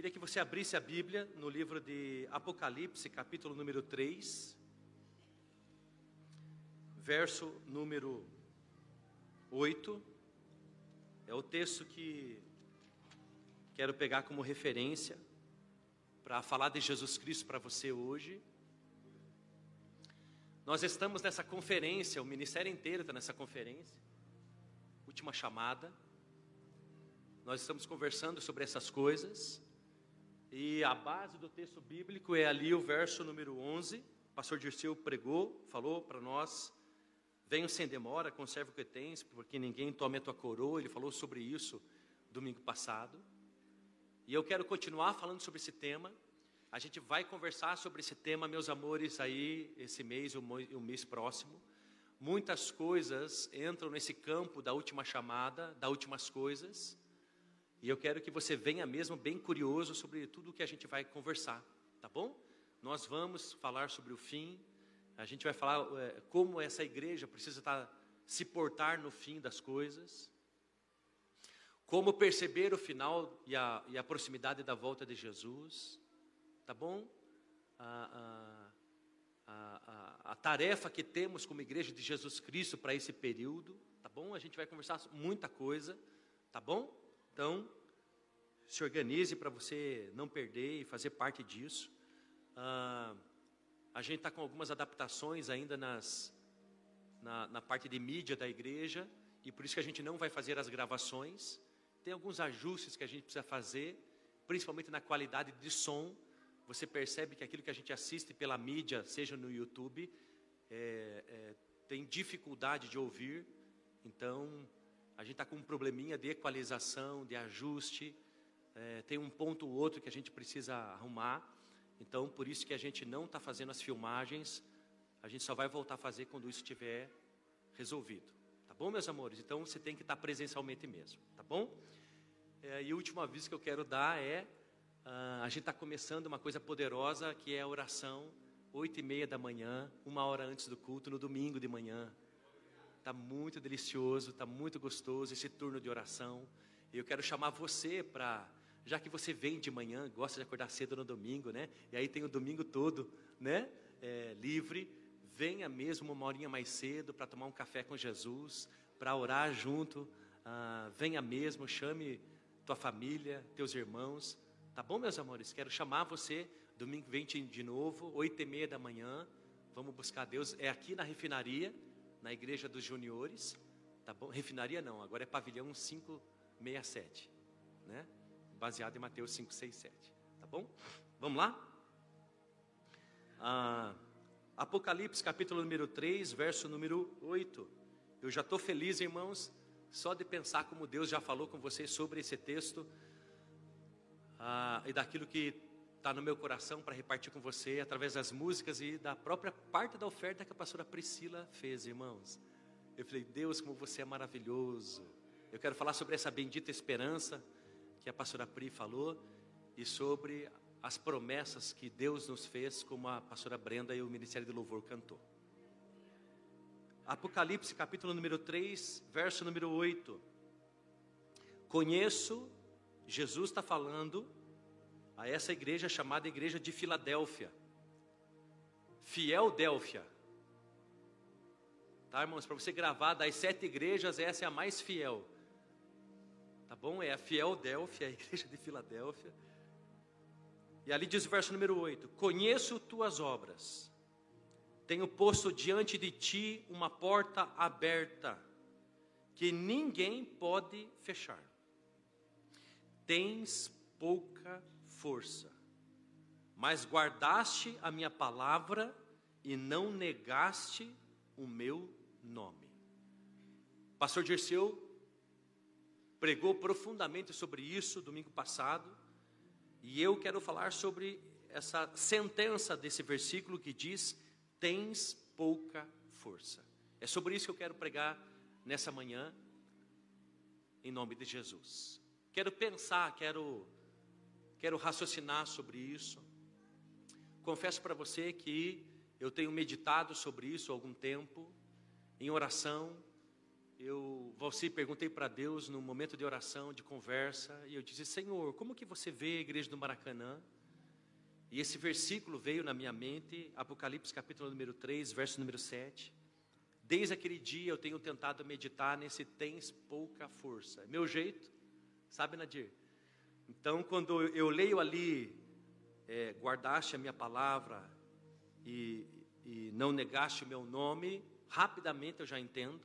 Queria que você abrisse a Bíblia no livro de Apocalipse, capítulo número 3, verso número 8. É o texto que quero pegar como referência para falar de Jesus Cristo para você hoje. Nós estamos nessa conferência, o ministério inteiro está nessa conferência, última chamada. Nós estamos conversando sobre essas coisas. E a base do texto bíblico é ali o verso número 11. O pastor Dirceu pregou, falou para nós: Venham sem demora, conserve o que tens, porque ninguém tome a tua coroa. Ele falou sobre isso domingo passado. E eu quero continuar falando sobre esse tema. A gente vai conversar sobre esse tema, meus amores, aí esse mês, o mês próximo. Muitas coisas entram nesse campo da última chamada, das últimas coisas. E eu quero que você venha mesmo bem curioso sobre tudo o que a gente vai conversar, tá bom? Nós vamos falar sobre o fim. A gente vai falar é, como essa igreja precisa estar, tá, se portar no fim das coisas. Como perceber o final e a, e a proximidade da volta de Jesus tá bom? A, a, a, a, tarefa que temos como igreja de Jesus Cristo para esse período, tá bom? A gente vai conversar muita coisa, tá bom? Então, se organize para você não perder e fazer parte disso. Ah, a gente está com algumas adaptações ainda nas, na, na parte de mídia da igreja, e por isso que a gente não vai fazer as gravações. Tem alguns ajustes que a gente precisa fazer, principalmente na qualidade de som você percebe que aquilo que a gente assiste pela mídia, seja no YouTube, é, é, tem dificuldade de ouvir. Então, a gente está com um probleminha de equalização, de ajuste. É, tem um ponto ou outro que a gente precisa arrumar. Então, por isso que a gente não está fazendo as filmagens. A gente só vai voltar a fazer quando isso estiver resolvido. Tá bom, meus amores? Então, você tem que estar tá presencialmente mesmo. Tá bom? É, e o último aviso que eu quero dar é Uh, a gente está começando uma coisa poderosa que é a oração, oito e meia da manhã, uma hora antes do culto, no domingo de manhã. Está muito delicioso, está muito gostoso esse turno de oração. E eu quero chamar você para, já que você vem de manhã, gosta de acordar cedo no domingo, né? E aí tem o domingo todo, né? É, livre. Venha mesmo uma horinha mais cedo para tomar um café com Jesus, para orar junto. Uh, venha mesmo, chame tua família, teus irmãos Tá bom, meus amores? Quero chamar você domingo vem de novo, oito e meia da manhã. Vamos buscar Deus. É aqui na refinaria, na igreja dos juniores. Tá bom? Refinaria não, agora é pavilhão 567, né? Baseado em Mateus 567. Tá bom? Vamos lá? Ah, Apocalipse capítulo número 3, verso número 8. Eu já estou feliz, irmãos, só de pensar como Deus já falou com vocês sobre esse texto ah, e daquilo que está no meu coração para repartir com você através das músicas e da própria parte da oferta que a pastora Priscila fez, irmãos. Eu falei, Deus, como você é maravilhoso. Eu quero falar sobre essa bendita esperança que a pastora Pri falou e sobre as promessas que Deus nos fez, como a pastora Brenda e o Ministério do Louvor cantou. Apocalipse, capítulo número 3, verso número 8. Conheço Jesus está falando a essa igreja chamada Igreja de Filadélfia. Fiel-Délfia. Tá, irmãos? Para você gravar das sete igrejas, essa é a mais fiel. Tá bom? É a Fiel-Délfia, a igreja de Filadélfia. E ali diz o verso número 8: Conheço tuas obras, tenho posto diante de ti uma porta aberta, que ninguém pode fechar tens pouca força, mas guardaste a minha palavra e não negaste o meu nome. Pastor Dirceu pregou profundamente sobre isso domingo passado, e eu quero falar sobre essa sentença desse versículo que diz: tens pouca força. É sobre isso que eu quero pregar nessa manhã, em nome de Jesus. Quero pensar, quero, quero raciocinar sobre isso. Confesso para você que eu tenho meditado sobre isso há algum tempo, em oração, eu, Valci, perguntei para Deus no momento de oração, de conversa, e eu disse: Senhor, como que você vê a igreja do Maracanã? E esse versículo veio na minha mente, Apocalipse capítulo número 3, verso número 7. Desde aquele dia eu tenho tentado meditar nesse tens pouca força. Meu jeito, sabe, Nadir? Então, quando eu leio ali, é, guardaste a minha palavra e, e não negaste o meu nome, rapidamente eu já entendo.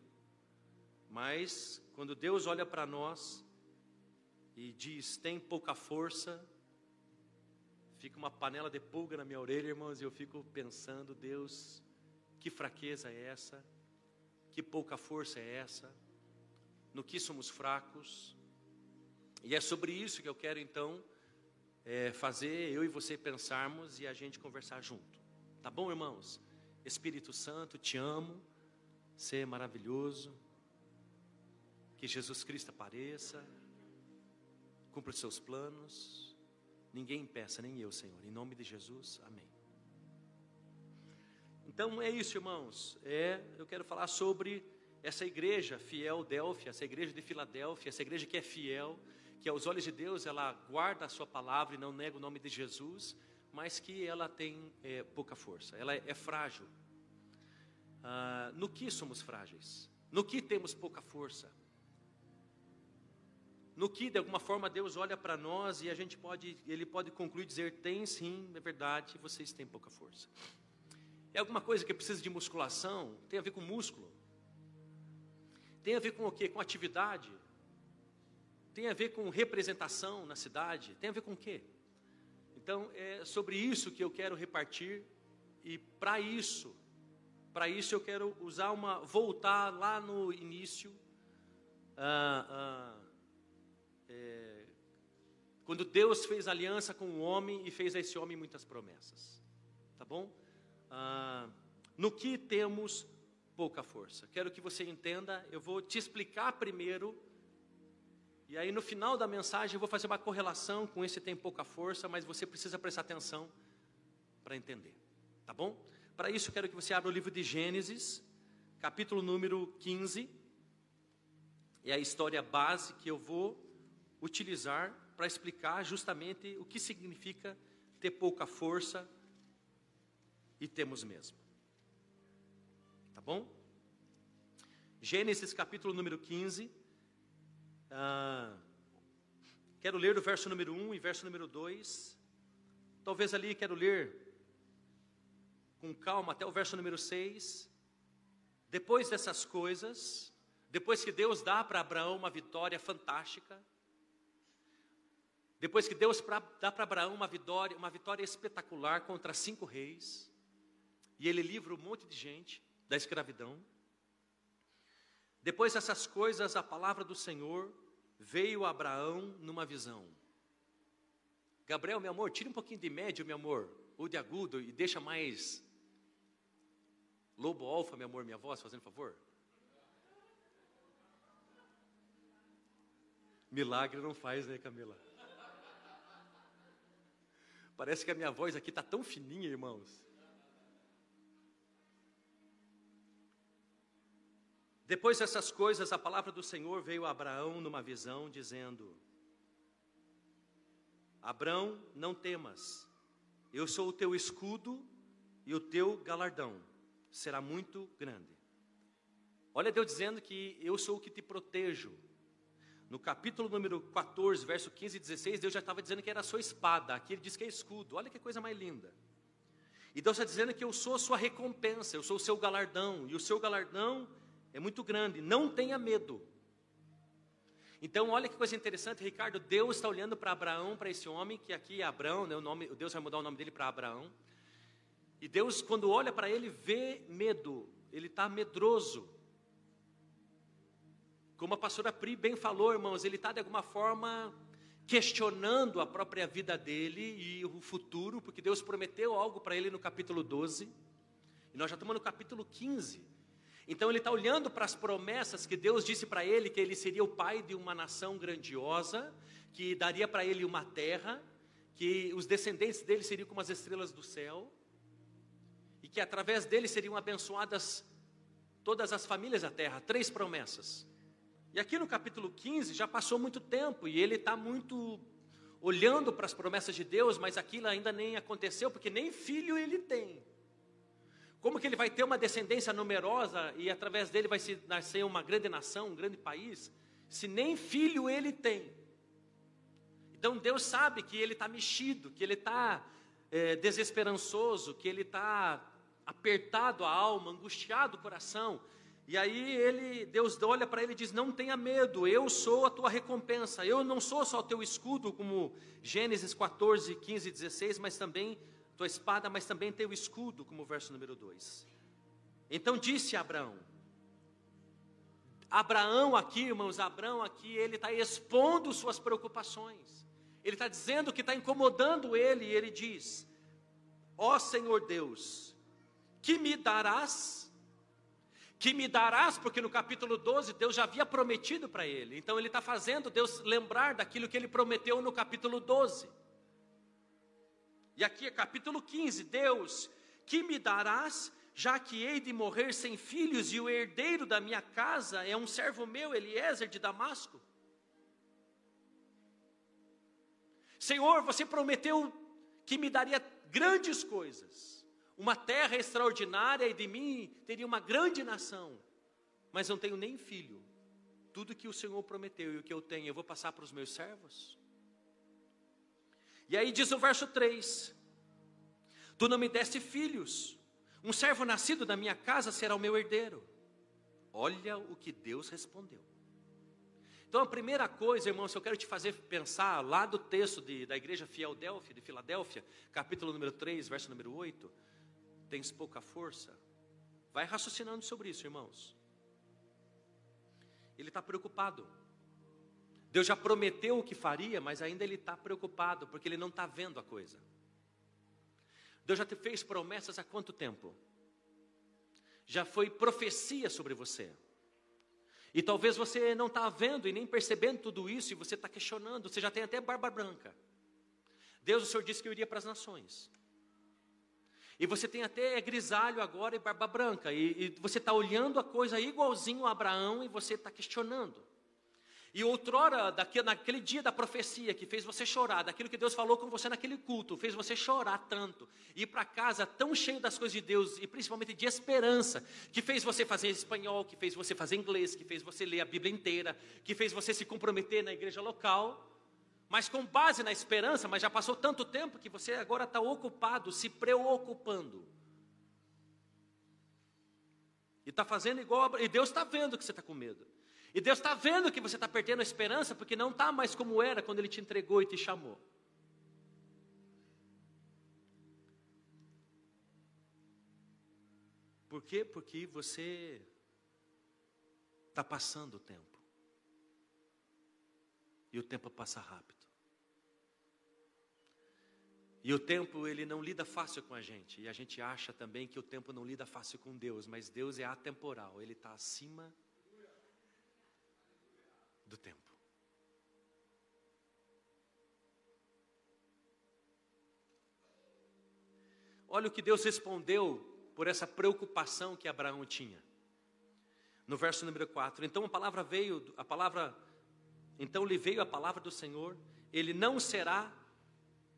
Mas, quando Deus olha para nós e diz, tem pouca força, fica uma panela de pulga na minha orelha, irmãos, e eu fico pensando, Deus, que fraqueza é essa? Que pouca força é essa? No que somos fracos? E é sobre isso que eu quero então é, fazer eu e você pensarmos e a gente conversar junto. Tá bom, irmãos? Espírito Santo, te amo. Você é maravilhoso. Que Jesus Cristo apareça. Cumpra os seus planos. Ninguém impeça, nem eu, Senhor. Em nome de Jesus, amém. Então é isso, irmãos. É, eu quero falar sobre essa igreja fiel Delfia, essa igreja de Filadélfia, essa igreja que é fiel, que aos olhos de Deus ela guarda a sua palavra e não nega o nome de Jesus, mas que ela tem é, pouca força, ela é, é frágil. Ah, no que somos frágeis? No que temos pouca força? no que de alguma forma Deus olha para nós e a gente pode, ele pode concluir dizer tem sim, é verdade, vocês têm pouca força. É alguma coisa que precisa de musculação? Tem a ver com músculo? Tem a ver com o quê? Com atividade? Tem a ver com representação na cidade? Tem a ver com o quê? Então é sobre isso que eu quero repartir e para isso, para isso eu quero usar uma voltar lá no início. Ah, ah, é, quando Deus fez aliança com o homem e fez a esse homem muitas promessas. Tá bom? Ah, no que temos pouca força. Quero que você entenda, eu vou te explicar primeiro, e aí no final da mensagem eu vou fazer uma correlação com esse tem pouca força, mas você precisa prestar atenção para entender. Tá bom? Para isso, quero que você abra o livro de Gênesis, capítulo número 15. É a história base que eu vou utilizar para explicar justamente o que significa ter pouca força e temos mesmo. Tá bom? Gênesis capítulo número 15. Ah, quero ler o verso número 1 e verso número 2. Talvez ali quero ler com calma até o verso número 6. Depois dessas coisas, depois que Deus dá para Abraão uma vitória fantástica, depois que Deus pra, dá para Abraão uma vitória, uma vitória espetacular contra cinco reis, e ele livra um monte de gente da escravidão. Depois dessas coisas, a palavra do Senhor veio Abraão numa visão. Gabriel, meu amor, tira um pouquinho de médio, meu amor, ou de agudo, e deixa mais lobo alfa, meu amor, minha voz, fazendo favor. Milagre não faz, né, Camila? Parece que a minha voz aqui está tão fininha, irmãos. Depois dessas coisas, a palavra do Senhor veio a Abraão numa visão, dizendo: Abraão, não temas, eu sou o teu escudo e o teu galardão será muito grande. Olha Deus dizendo que eu sou o que te protejo, no capítulo número 14, verso 15 e 16, Deus já estava dizendo que era a sua espada. Aqui ele diz que é escudo. Olha que coisa mais linda. E Deus está dizendo que eu sou a sua recompensa, eu sou o seu galardão. E o seu galardão é muito grande. Não tenha medo. Então, olha que coisa interessante, Ricardo. Deus está olhando para Abraão, para esse homem, que aqui é Abraão, né, o nome, Deus vai mudar o nome dele para Abraão. E Deus, quando olha para ele, vê medo. Ele está medroso. Como a pastora Pri bem falou, irmãos, ele está de alguma forma questionando a própria vida dele e o futuro, porque Deus prometeu algo para ele no capítulo 12, e nós já estamos no capítulo 15. Então ele está olhando para as promessas que Deus disse para ele que ele seria o pai de uma nação grandiosa, que daria para ele uma terra, que os descendentes dele seriam como as estrelas do céu, e que através dele seriam abençoadas todas as famílias da terra, três promessas. E aqui no capítulo 15 já passou muito tempo e ele está muito olhando para as promessas de Deus, mas aquilo ainda nem aconteceu, porque nem filho ele tem. Como que ele vai ter uma descendência numerosa e através dele vai se nascer uma grande nação, um grande país, se nem filho ele tem? Então Deus sabe que ele está mexido, que ele está é, desesperançoso, que ele está apertado a alma, angustiado o coração. E aí ele, Deus olha para ele e diz: Não tenha medo, eu sou a tua recompensa. Eu não sou só o teu escudo, como Gênesis 14, 15 e 16, mas também tua espada, mas também teu escudo, como o verso número 2. Então disse Abraão, Abraão aqui, irmãos, Abraão aqui, ele está expondo suas preocupações, ele está dizendo que está incomodando ele, e ele diz: Ó oh, Senhor Deus, que me darás? Que me darás, porque no capítulo 12 Deus já havia prometido para ele, então ele está fazendo Deus lembrar daquilo que ele prometeu no capítulo 12. E aqui é capítulo 15: Deus, que me darás, já que hei de morrer sem filhos, e o herdeiro da minha casa é um servo meu, Eliezer de Damasco? Senhor, você prometeu que me daria grandes coisas, uma terra extraordinária, e de mim teria uma grande nação, mas não tenho nem filho. Tudo que o Senhor prometeu e o que eu tenho, eu vou passar para os meus servos? E aí diz o verso 3: Tu não me deste filhos, um servo nascido da minha casa será o meu herdeiro. Olha o que Deus respondeu. Então a primeira coisa, irmãos, eu quero te fazer pensar lá do texto de, da igreja Filadélfia, de Filadélfia, capítulo número 3, verso número 8, tens pouca força. Vai raciocinando sobre isso, irmãos. Ele está preocupado. Deus já prometeu o que faria, mas ainda ele está preocupado, porque ele não está vendo a coisa. Deus já te fez promessas há quanto tempo? Já foi profecia sobre você. E talvez você não está vendo e nem percebendo tudo isso, e você está questionando, você já tem até barba branca. Deus, o Senhor disse que eu iria para as nações. E você tem até grisalho agora e barba branca. E, e você está olhando a coisa igualzinho a Abraão e você está questionando. E outrora, daquele, naquele dia da profecia que fez você chorar, daquilo que Deus falou com você naquele culto, fez você chorar tanto, ir para casa tão cheio das coisas de Deus, e principalmente de esperança, que fez você fazer espanhol, que fez você fazer inglês, que fez você ler a Bíblia inteira, que fez você se comprometer na igreja local, mas com base na esperança, mas já passou tanto tempo que você agora está ocupado, se preocupando. E está fazendo igual, e Deus está vendo que você está com medo. E Deus está vendo que você está perdendo a esperança, porque não está mais como era quando Ele te entregou e te chamou. Por quê? Porque você está passando o tempo. E o tempo passa rápido. E o tempo, ele não lida fácil com a gente. E a gente acha também que o tempo não lida fácil com Deus. Mas Deus é atemporal. Ele está acima do tempo. Olha o que Deus respondeu por essa preocupação que Abraão tinha. No verso número 4. Então a palavra veio, a palavra, então lhe veio a palavra do Senhor, ele não será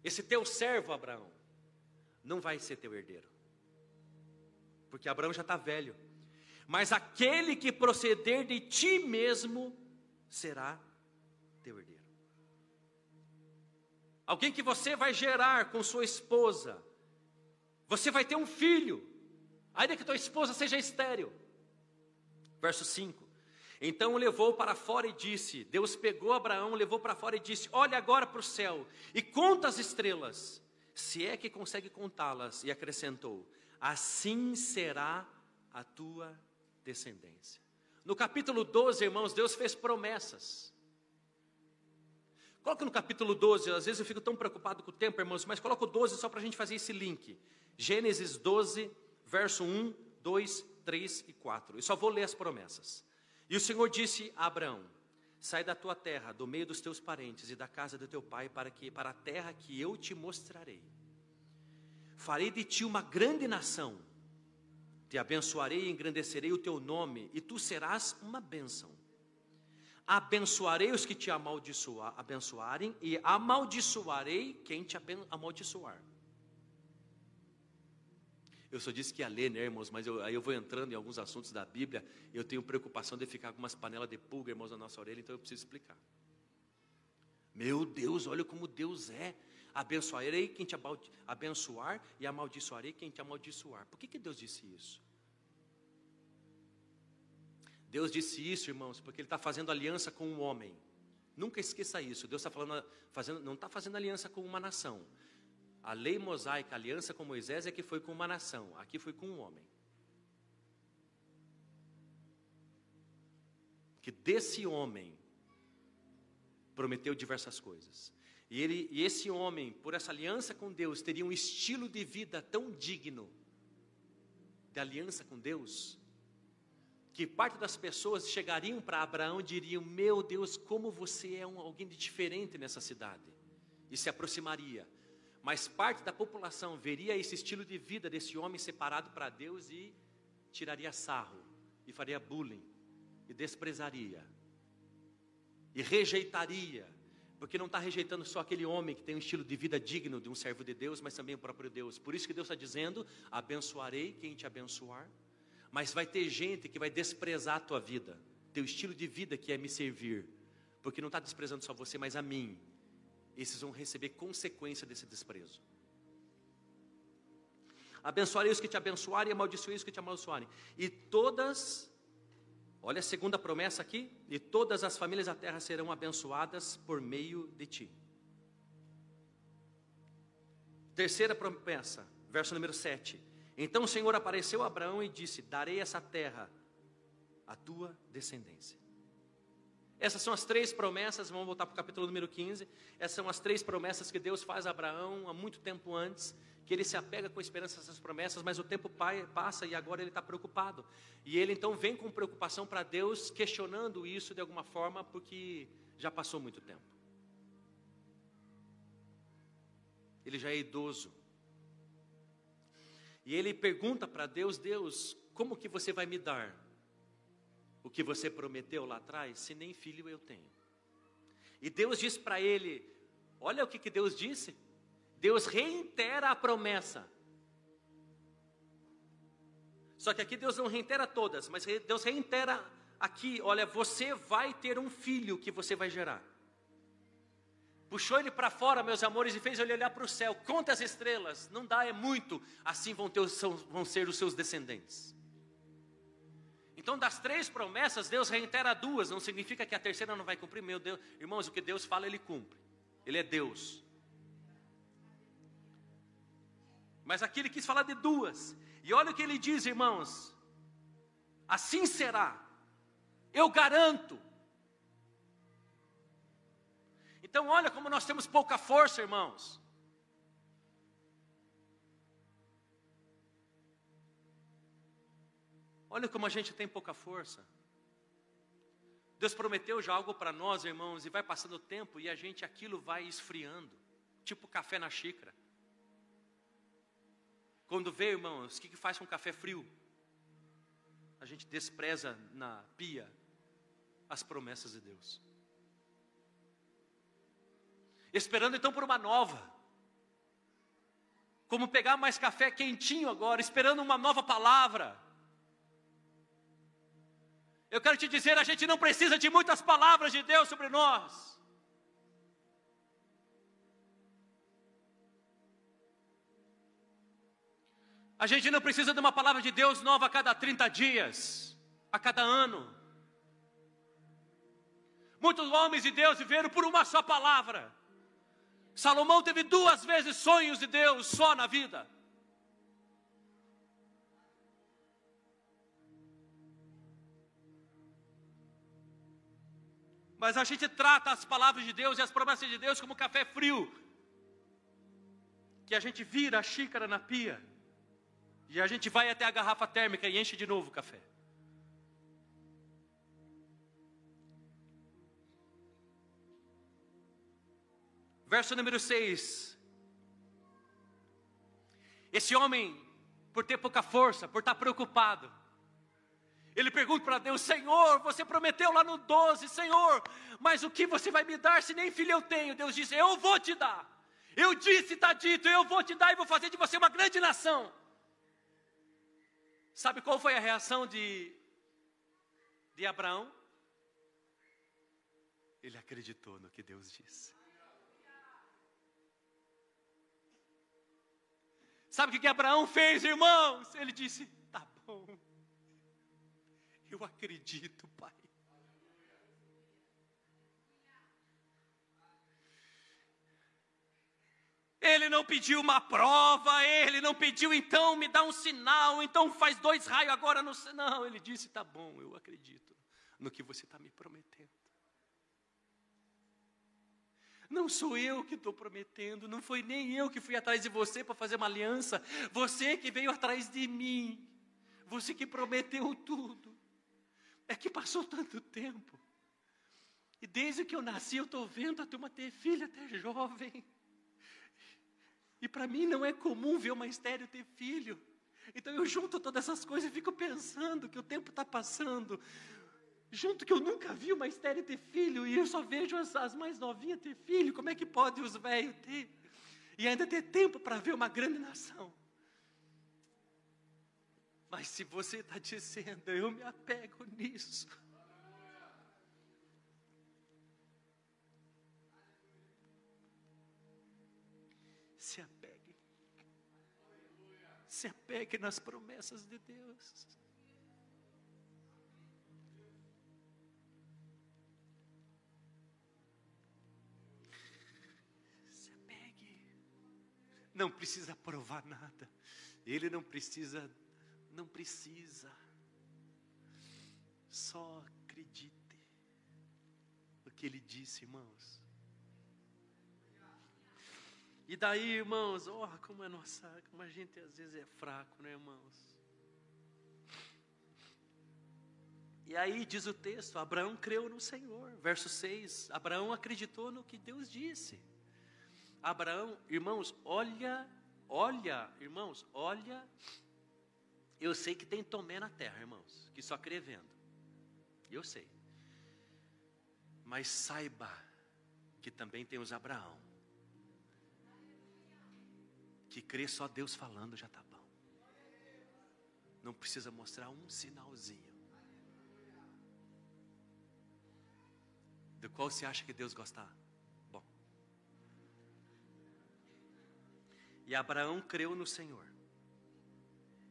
esse teu servo Abraão, não vai ser teu herdeiro. Porque Abraão já está velho. Mas aquele que proceder de ti mesmo será teu herdeiro. Alguém que você vai gerar com sua esposa. Você vai ter um filho, ainda que tua esposa seja estéril. Verso 5. Então o levou para fora e disse: Deus pegou Abraão, levou para fora e disse: Olha agora para o céu e conta as estrelas, se é que consegue contá-las. E acrescentou: Assim será a tua descendência. No capítulo 12, irmãos, Deus fez promessas. Coloca no capítulo 12, às vezes eu fico tão preocupado com o tempo, irmãos, mas coloca o 12 só para a gente fazer esse link. Gênesis 12, verso 1, 2, 3 e 4. Eu só vou ler as promessas. E o Senhor disse a Abraão: Sai da tua terra, do meio dos teus parentes e da casa do teu pai, para que para a terra que eu te mostrarei. Farei de ti uma grande nação Te abençoarei e engrandecerei o teu nome, e tu serás uma bênção. Abençoarei os que te amaldiçoar, abençoarem, e amaldiçoarei quem te amaldiçoar. Eu só disse que ia ler, né, irmãos? Mas eu, aí eu vou entrando em alguns assuntos da Bíblia. Eu tenho preocupação de ficar com umas panelas de pulga, irmãos, na nossa orelha, então eu preciso explicar. Meu Deus, olha como Deus é. Abençoarei quem te abençoar e amaldiçoarei quem te amaldiçoar. Por que, que Deus disse isso? Deus disse isso, irmãos, porque Ele está fazendo aliança com um homem. Nunca esqueça isso. Deus está falando, fazendo, não está fazendo aliança com uma nação. A lei mosaica, a aliança com Moisés é que foi com uma nação, aqui foi com um homem. Que desse homem prometeu diversas coisas. E, ele, e esse homem, por essa aliança com Deus, teria um estilo de vida tão digno de aliança com Deus, que parte das pessoas chegariam para Abraão e diriam: Meu Deus, como você é um, alguém de diferente nessa cidade, e se aproximaria. Mas parte da população veria esse estilo de vida desse homem separado para Deus e tiraria sarro, e faria bullying, e desprezaria, e rejeitaria, porque não está rejeitando só aquele homem que tem um estilo de vida digno de um servo de Deus, mas também o próprio Deus. Por isso que Deus está dizendo: abençoarei quem te abençoar, mas vai ter gente que vai desprezar a tua vida, teu estilo de vida que é me servir, porque não está desprezando só você, mas a mim, esses vão receber consequência desse desprezo. Abençoarei os que te abençoarem e amaldiçoarei os que te amaldiçoarem. E todas, olha a segunda promessa aqui, e todas as famílias da terra serão abençoadas por meio de ti. Terceira promessa, verso número 7. Então o Senhor apareceu a Abraão e disse: Darei essa terra à tua descendência. Essas são as três promessas, vamos voltar para o capítulo número 15. Essas são as três promessas que Deus faz a Abraão há muito tempo antes, que ele se apega com esperança essas promessas, mas o tempo passa e agora ele está preocupado. E ele então vem com preocupação para Deus, questionando isso de alguma forma, porque já passou muito tempo. Ele já é idoso. E ele pergunta para Deus: Deus, como que você vai me dar? o que você prometeu lá atrás, se nem filho eu tenho. E Deus diz para ele: olha o que, que Deus disse. Deus reitera a promessa. Só que aqui Deus não reitera todas, mas Deus reitera aqui: olha, você vai ter um filho que você vai gerar. Puxou ele para fora, meus amores, e fez ele olhar para o céu. Conta as estrelas, não dá, é muito. Assim vão, ter, vão ser os seus descendentes. Então, das três promessas, Deus reitera duas, não significa que a terceira não vai cumprir. Meu Deus, irmãos, o que Deus fala, Ele cumpre. Ele é Deus. Mas aqui ele quis falar de duas. E olha o que ele diz, irmãos. Assim será. Eu garanto. Então, olha como nós temos pouca força, irmãos. Olha como a gente tem pouca força. Deus prometeu já algo para nós, irmãos, e vai passando o tempo e a gente aquilo vai esfriando, tipo café na xícara. Quando vê, irmãos, o que, que faz com café frio? A gente despreza na pia as promessas de Deus. Esperando então por uma nova. Como pegar mais café quentinho agora, esperando uma nova palavra eu quero te dizer, a gente não precisa de muitas palavras de Deus sobre nós. A gente não precisa de uma palavra de Deus nova a cada 30 dias, a cada ano. Muitos homens de Deus viveram por uma só palavra. Salomão teve duas vezes sonhos de Deus só na vida. Mas a gente trata as palavras de Deus e as promessas de Deus como café frio, que a gente vira a xícara na pia, e a gente vai até a garrafa térmica e enche de novo o café. Verso número 6. Esse homem por ter pouca força, por estar preocupado. Ele pergunta para Deus: Senhor, você prometeu lá no 12, Senhor, mas o que você vai me dar se nem filho eu tenho? Deus diz: Eu vou te dar. Eu disse, está dito, eu vou te dar e vou fazer de você uma grande nação. Sabe qual foi a reação de, de Abraão? Ele acreditou no que Deus disse. Sabe o que, que Abraão fez, irmãos? Ele disse: Tá bom. Eu acredito, Pai. Ele não pediu uma prova, ele não pediu, então me dá um sinal, então faz dois raios agora no. Não, ele disse: tá bom, eu acredito no que você está me prometendo. Não sou eu que estou prometendo, não foi nem eu que fui atrás de você para fazer uma aliança, você que veio atrás de mim, você que prometeu tudo. É que passou tanto tempo. E desde que eu nasci, eu estou vendo a turma ter filho até jovem. E para mim não é comum ver uma estéreo ter filho. Então eu junto todas essas coisas e fico pensando que o tempo está passando. Junto que eu nunca vi uma estéreo ter filho e eu só vejo as, as mais novinhas ter filho. Como é que pode os velhos ter? E ainda ter tempo para ver uma grande nação. Mas se você está dizendo, eu me apego nisso. Se apegue nas promessas de Deus. Se apegue. Não precisa provar nada. Ele não precisa não precisa. Só acredite no que ele disse, irmãos. E daí, irmãos, oh, como é nossa, como a gente às vezes é fraco, né, irmãos? E aí diz o texto: Abraão creu no Senhor. Verso 6: Abraão acreditou no que Deus disse. Abraão, irmãos, olha, olha, irmãos, olha eu sei que tem Tomé na terra, irmãos, que só crê vendo. Eu sei. Mas saiba que também tem os Abraão. Que crê só Deus falando já está bom. Não precisa mostrar um sinalzinho. Do qual você acha que Deus gosta? Bom. E Abraão creu no Senhor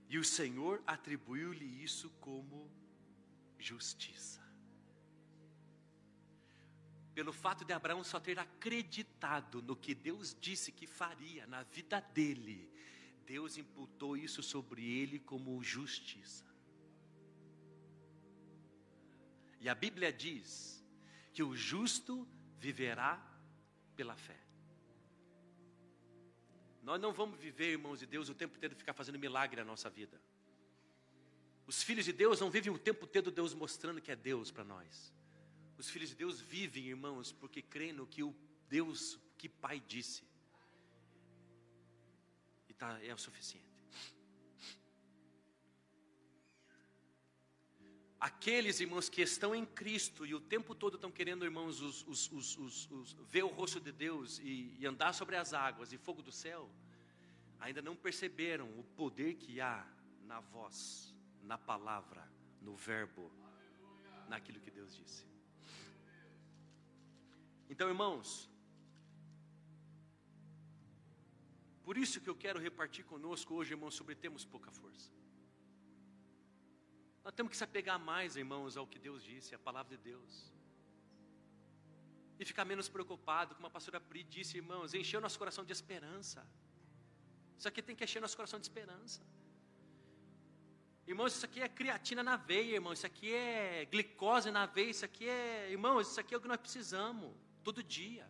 e o Senhor atribuiu-lhe isso como justiça. Pelo fato de Abraão só ter acreditado no que Deus disse que faria na vida dele, Deus imputou isso sobre ele como justiça. E a Bíblia diz que o justo viverá pela fé. Nós não vamos viver, irmãos de Deus, o tempo inteiro ficar fazendo milagre na nossa vida. Os filhos de Deus não vivem o tempo todo Deus mostrando que é Deus para nós. Os filhos de Deus vivem, irmãos, porque creem no que o Deus, que Pai disse. E tá, é o suficiente. Aqueles irmãos que estão em Cristo e o tempo todo estão querendo, irmãos, os, os, os, ver o rosto de Deus e, e andar sobre as águas e fogo do céu, ainda não perceberam o poder que há na voz, na palavra, no verbo, naquilo que Deus disse. Então, irmãos, por isso que eu quero repartir conosco hoje, irmãos, sobre termos pouca força. Nós temos que se apegar mais, irmãos, ao que Deus disse, à palavra de Deus. E ficar menos preocupado, como a pastora Pri disse, irmãos, encher o nosso coração de esperança. Isso aqui tem que encher nosso coração de esperança. Irmãos, isso aqui é creatina na veia, irmão. Isso aqui é glicose na veia. Isso aqui é, irmãos, isso aqui é o que nós precisamos, todo dia.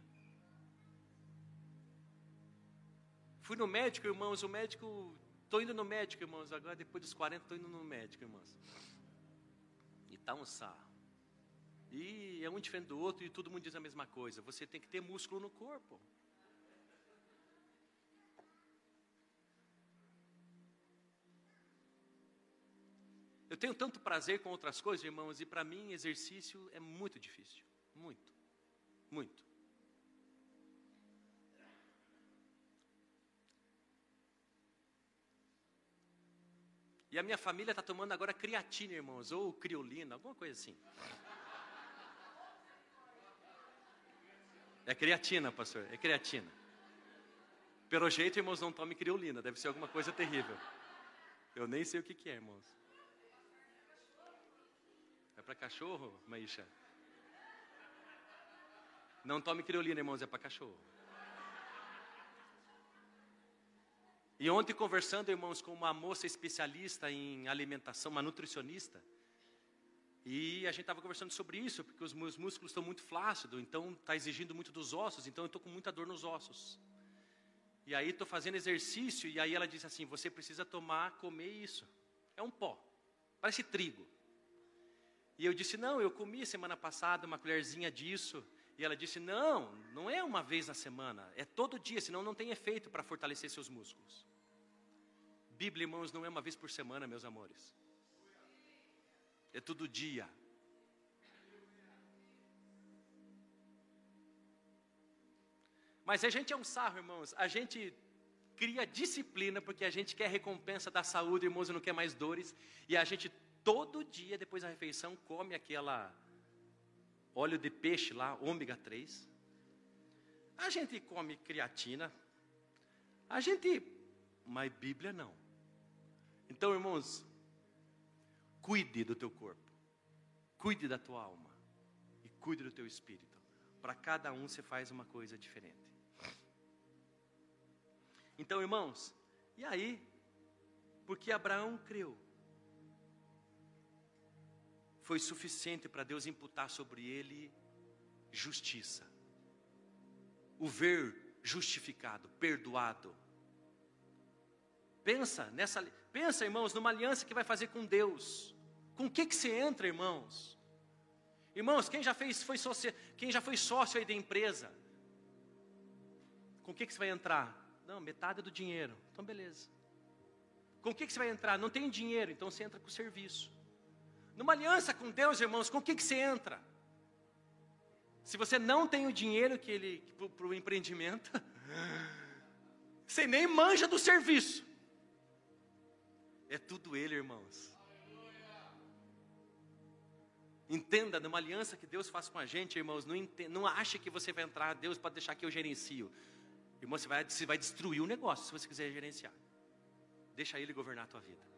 Fui no médico, irmãos, o médico Estou indo no médico, irmãos, agora depois dos 40 estou indo no médico, irmãos. E está um sarro. E é um diferente do outro e todo mundo diz a mesma coisa. Você tem que ter músculo no corpo. Eu tenho tanto prazer com outras coisas, irmãos, e para mim exercício é muito difícil. Muito. Muito. E a minha família está tomando agora creatina, irmãos, ou criolina, alguma coisa assim. É creatina, pastor, é creatina. Pelo jeito, irmãos, não tome criolina, deve ser alguma coisa terrível. Eu nem sei o que, que é, irmãos. É para cachorro, Maíša? Não tome criolina, irmãos, é para cachorro. E ontem, conversando, irmãos, com uma moça especialista em alimentação, uma nutricionista, e a gente estava conversando sobre isso, porque os meus músculos estão muito flácidos, então está exigindo muito dos ossos, então eu estou com muita dor nos ossos. E aí estou fazendo exercício, e aí ela disse assim: você precisa tomar, comer isso. É um pó, parece trigo. E eu disse: não, eu comi semana passada uma colherzinha disso. E ela disse: não, não é uma vez na semana, é todo dia, senão não tem efeito para fortalecer seus músculos. Bíblia, irmãos, não é uma vez por semana, meus amores. É todo dia. Mas a gente é um sarro, irmãos. A gente cria disciplina porque a gente quer recompensa da saúde, irmãos, e não quer mais dores. E a gente todo dia, depois da refeição, come aquela óleo de peixe lá, ômega 3. A gente come creatina. A gente. Mas Bíblia não. Então, irmãos, cuide do teu corpo. Cuide da tua alma. E cuide do teu espírito. Para cada um você faz uma coisa diferente. Então, irmãos, e aí? Porque Abraão creu. Foi suficiente para Deus imputar sobre ele justiça. O ver justificado, perdoado. Pensa nessa, pensa, irmãos, numa aliança que vai fazer com Deus. Com o que que você entra, irmãos? Irmãos, quem já fez, foi sócio, quem já foi sócio aí da empresa? Com o que que você vai entrar? Não, metade do dinheiro. Então, beleza. Com o que, que você vai entrar? Não tem dinheiro, então você entra com o serviço. Numa aliança com Deus, irmãos, com o que, que você entra? Se você não tem o dinheiro que ele para o empreendimento, você nem manja do serviço. É tudo ele, irmãos. Entenda, numa aliança que Deus faz com a gente, irmãos, não, entenda, não ache que você vai entrar, Deus pode deixar que eu gerencio. Irmão, você vai, você vai destruir o negócio se você quiser gerenciar. Deixa ele governar a tua vida.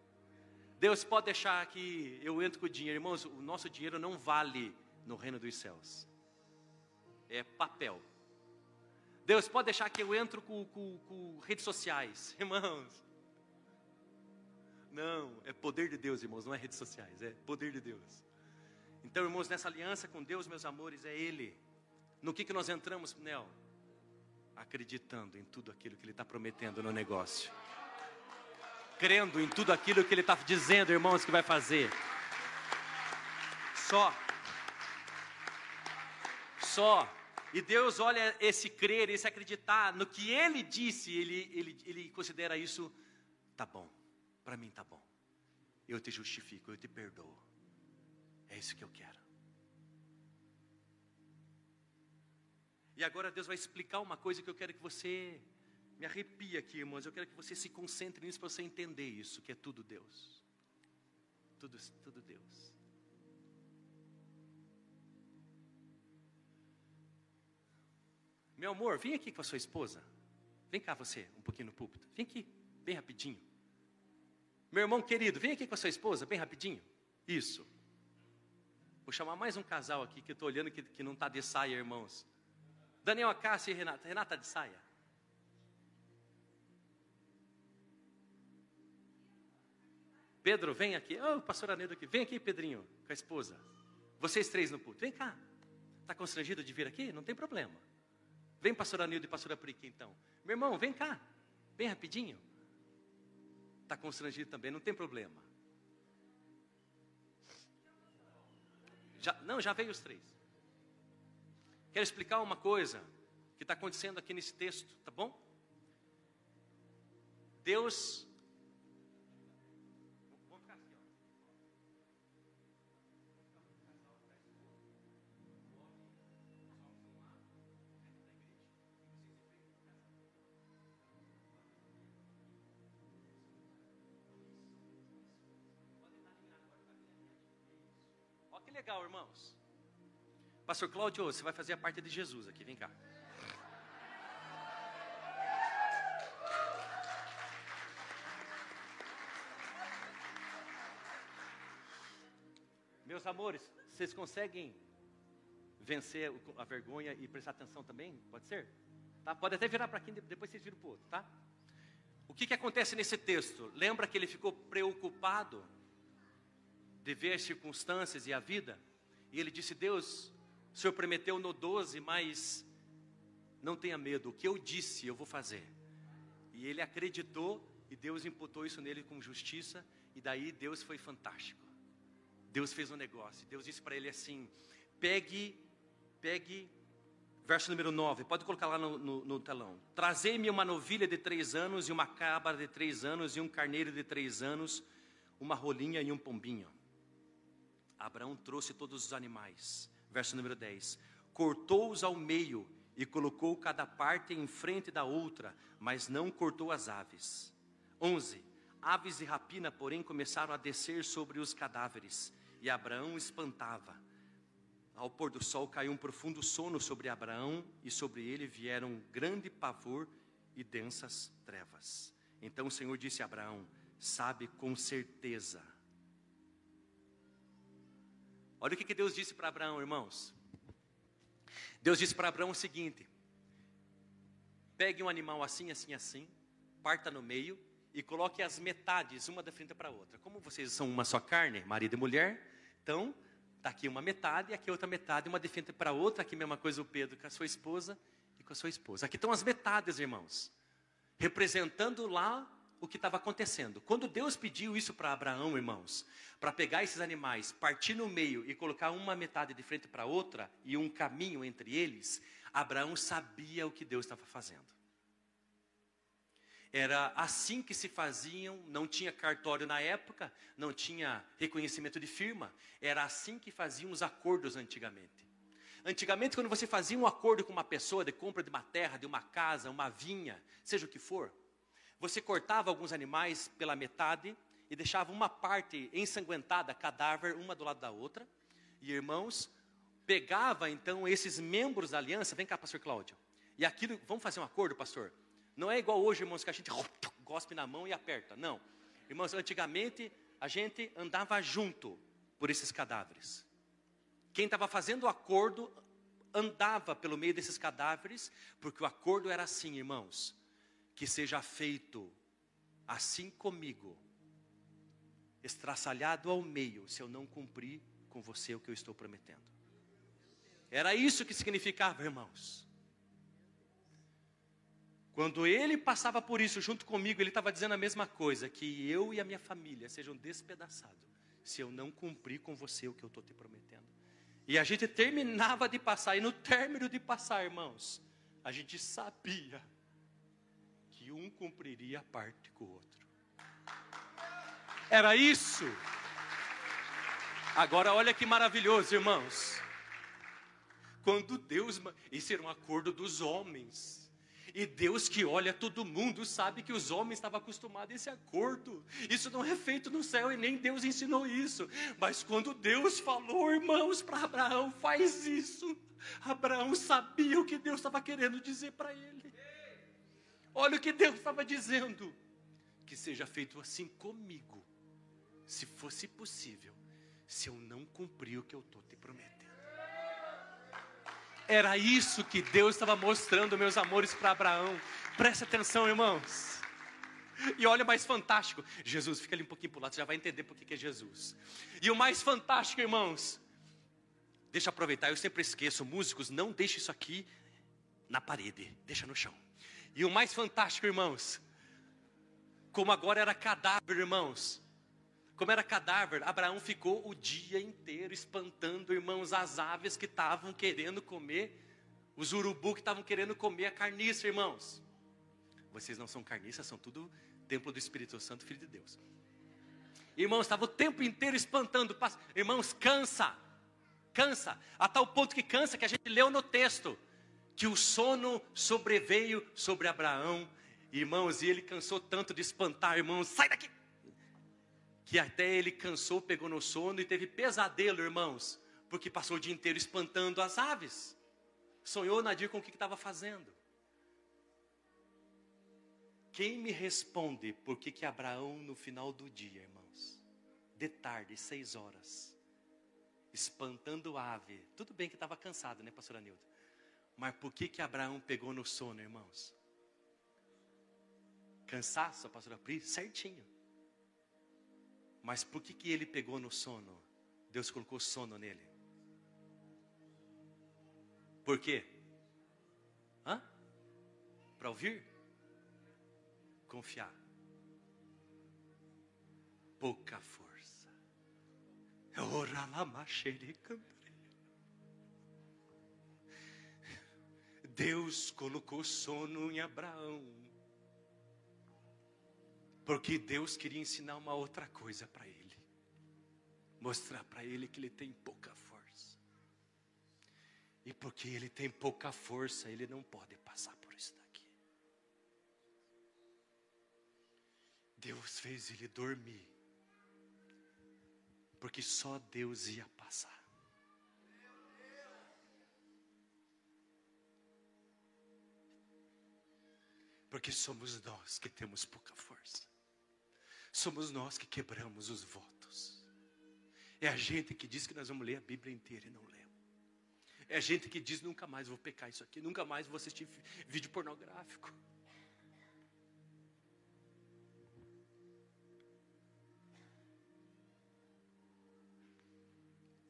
Deus pode deixar que eu entro com o dinheiro. Irmãos, o nosso dinheiro não vale no reino dos céus. É papel. Deus pode deixar que eu entro com, com, com redes sociais. Irmãos. Não, é poder de Deus, irmãos, não é redes sociais, é poder de Deus. Então, irmãos, nessa aliança com Deus, meus amores, é Ele. No que, que nós entramos, Nel? acreditando em tudo aquilo que Ele está prometendo no negócio, crendo em tudo aquilo que Ele está dizendo, irmãos, que vai fazer. Só. Só. E Deus olha esse crer, esse acreditar no que Ele disse, Ele, ele, ele considera isso, tá bom, para mim tá bom. Eu te justifico, eu te perdoo. É isso que eu quero. E agora Deus vai explicar uma coisa que eu quero que você me arrepie aqui, irmãos. Eu quero que você se concentre nisso para você entender isso, que é tudo Deus. Tudo, tudo Deus. Meu amor, vem aqui com a sua esposa. Vem cá você, um pouquinho no púlpito. Vem aqui, bem rapidinho. Meu irmão querido, vem aqui com a sua esposa, bem rapidinho. Isso. Vou chamar mais um casal aqui que eu estou olhando que, que não está de saia, irmãos. Daniel Acácio e Renata. Renata de saia. Pedro, vem aqui. Oh, pastor Anedo aqui. Vem aqui, Pedrinho, com a esposa. Vocês três no puto. Vem cá. Está constrangido de vir aqui? Não tem problema. Vem, pastor Anildo e pastora Prique, então. Meu irmão, vem cá. Bem rapidinho. Está constrangido também, não tem problema. Já, não, já veio os três. Quero explicar uma coisa que está acontecendo aqui nesse texto, tá bom? Deus. Legal, irmãos. Pastor Cláudio, você vai fazer a parte de Jesus aqui, vem cá. Meus amores, vocês conseguem vencer a vergonha e prestar atenção também? Pode ser? Tá? Pode até virar para aqui, depois vocês viram para o outro, tá? O que, que acontece nesse texto? Lembra que ele ficou preocupado de ver as circunstâncias e a vida? E ele disse: Deus, o Senhor prometeu no 12, mas não tenha medo, o que eu disse eu vou fazer. E ele acreditou e Deus imputou isso nele com justiça, e daí Deus foi fantástico. Deus fez um negócio. Deus disse para ele assim: pegue, pegue, verso número 9, pode colocar lá no, no, no telão. Trazei-me uma novilha de três anos, e uma cabra de três anos, e um carneiro de três anos, uma rolinha e um pombinho. Abraão trouxe todos os animais. Verso número 10: Cortou-os ao meio e colocou cada parte em frente da outra, mas não cortou as aves. 11. Aves de rapina, porém, começaram a descer sobre os cadáveres, e Abraão espantava. Ao pôr do sol caiu um profundo sono sobre Abraão, e sobre ele vieram grande pavor e densas trevas. Então o Senhor disse a Abraão: Sabe com certeza. Olha o que Deus disse para Abraão, irmãos. Deus disse para Abraão o seguinte: Pegue um animal assim, assim, assim, parta no meio e coloque as metades, uma da frente para a outra. Como vocês são uma só carne, marido e mulher, então, está aqui uma metade, aqui outra metade, uma de frente para a outra, aqui mesma coisa o Pedro com a sua esposa e com a sua esposa. Aqui estão as metades, irmãos, representando lá o que estava acontecendo. Quando Deus pediu isso para Abraão, irmãos, para pegar esses animais, partir no meio e colocar uma metade de frente para outra e um caminho entre eles, Abraão sabia o que Deus estava fazendo. Era assim que se faziam, não tinha cartório na época, não tinha reconhecimento de firma, era assim que faziam os acordos antigamente. Antigamente, quando você fazia um acordo com uma pessoa de compra de uma terra, de uma casa, uma vinha, seja o que for, você cortava alguns animais pela metade e deixava uma parte ensanguentada, cadáver, uma do lado da outra, e irmãos, pegava então esses membros da aliança, vem cá, pastor Cláudio, e aquilo, vamos fazer um acordo, pastor? Não é igual hoje, irmãos, que a gente gospe na mão e aperta. Não. Irmãos, antigamente a gente andava junto por esses cadáveres. Quem estava fazendo o acordo andava pelo meio desses cadáveres, porque o acordo era assim, irmãos: que seja feito assim comigo, estraçalhado ao meio, se eu não cumprir com você o que eu estou prometendo. Era isso que significava, irmãos. Quando ele passava por isso junto comigo, ele estava dizendo a mesma coisa: que eu e a minha família sejam despedaçados, se eu não cumprir com você o que eu estou te prometendo. E a gente terminava de passar, e no término de passar, irmãos, a gente sabia que um cumpriria a parte com o outro. Era isso. Agora olha que maravilhoso, irmãos. Quando Deus, isso era um acordo dos homens. E Deus que olha todo mundo sabe que os homens estavam acostumados a esse acordo. Isso não é feito no céu e nem Deus ensinou isso. Mas quando Deus falou, irmãos, para Abraão, faz isso. Abraão sabia o que Deus estava querendo dizer para ele. Olha o que Deus estava dizendo: que seja feito assim comigo, se fosse possível, se eu não cumprir o que eu estou te prometendo. Era isso que Deus estava mostrando, meus amores, para Abraão. Preste atenção, irmãos. E olha o mais fantástico. Jesus, fica ali um pouquinho para o lado, você já vai entender por que é Jesus. E o mais fantástico, irmãos. Deixa eu aproveitar, eu sempre esqueço, músicos, não deixe isso aqui na parede, deixa no chão. E o mais fantástico, irmãos, como agora era cadáver, irmãos, como era cadáver, Abraão ficou o dia inteiro espantando, irmãos, as aves que estavam querendo comer, os urubu que estavam querendo comer a carniça, irmãos. Vocês não são carniças, são tudo templo do Espírito Santo, Filho de Deus. Irmãos, estava o tempo inteiro espantando. Irmãos, cansa, cansa, a tal ponto que cansa que a gente leu no texto que o sono sobreveio sobre Abraão, irmãos, e ele cansou tanto de espantar, irmãos, sai daqui, que até ele cansou, pegou no sono e teve pesadelo, irmãos, Porque passou o dia inteiro espantando as aves. Sonhou Nadir com o que estava fazendo. Quem me responde por que, que Abraão, no final do dia, irmãos, de tarde, seis horas, espantando ave, tudo bem que estava cansado, né, pastora Nilda? Mas por que, que Abraão pegou no sono, irmãos? Cansaço, pastora Pri, certinho. Mas por que, que ele pegou no sono? Deus colocou sono nele. Por quê? Hã? Para ouvir? Confiar. Pouca força. Deus colocou sono em Abraão. Porque Deus queria ensinar uma outra coisa para ele. Mostrar para ele que ele tem pouca força. E porque ele tem pouca força, ele não pode passar por isso daqui. Deus fez ele dormir. Porque só Deus ia passar. Porque somos nós que temos pouca força. Somos nós que quebramos os votos. É a gente que diz que nós vamos ler a Bíblia inteira e não lemos. É a gente que diz nunca mais vou pecar isso aqui, nunca mais vou assistir vídeo pornográfico.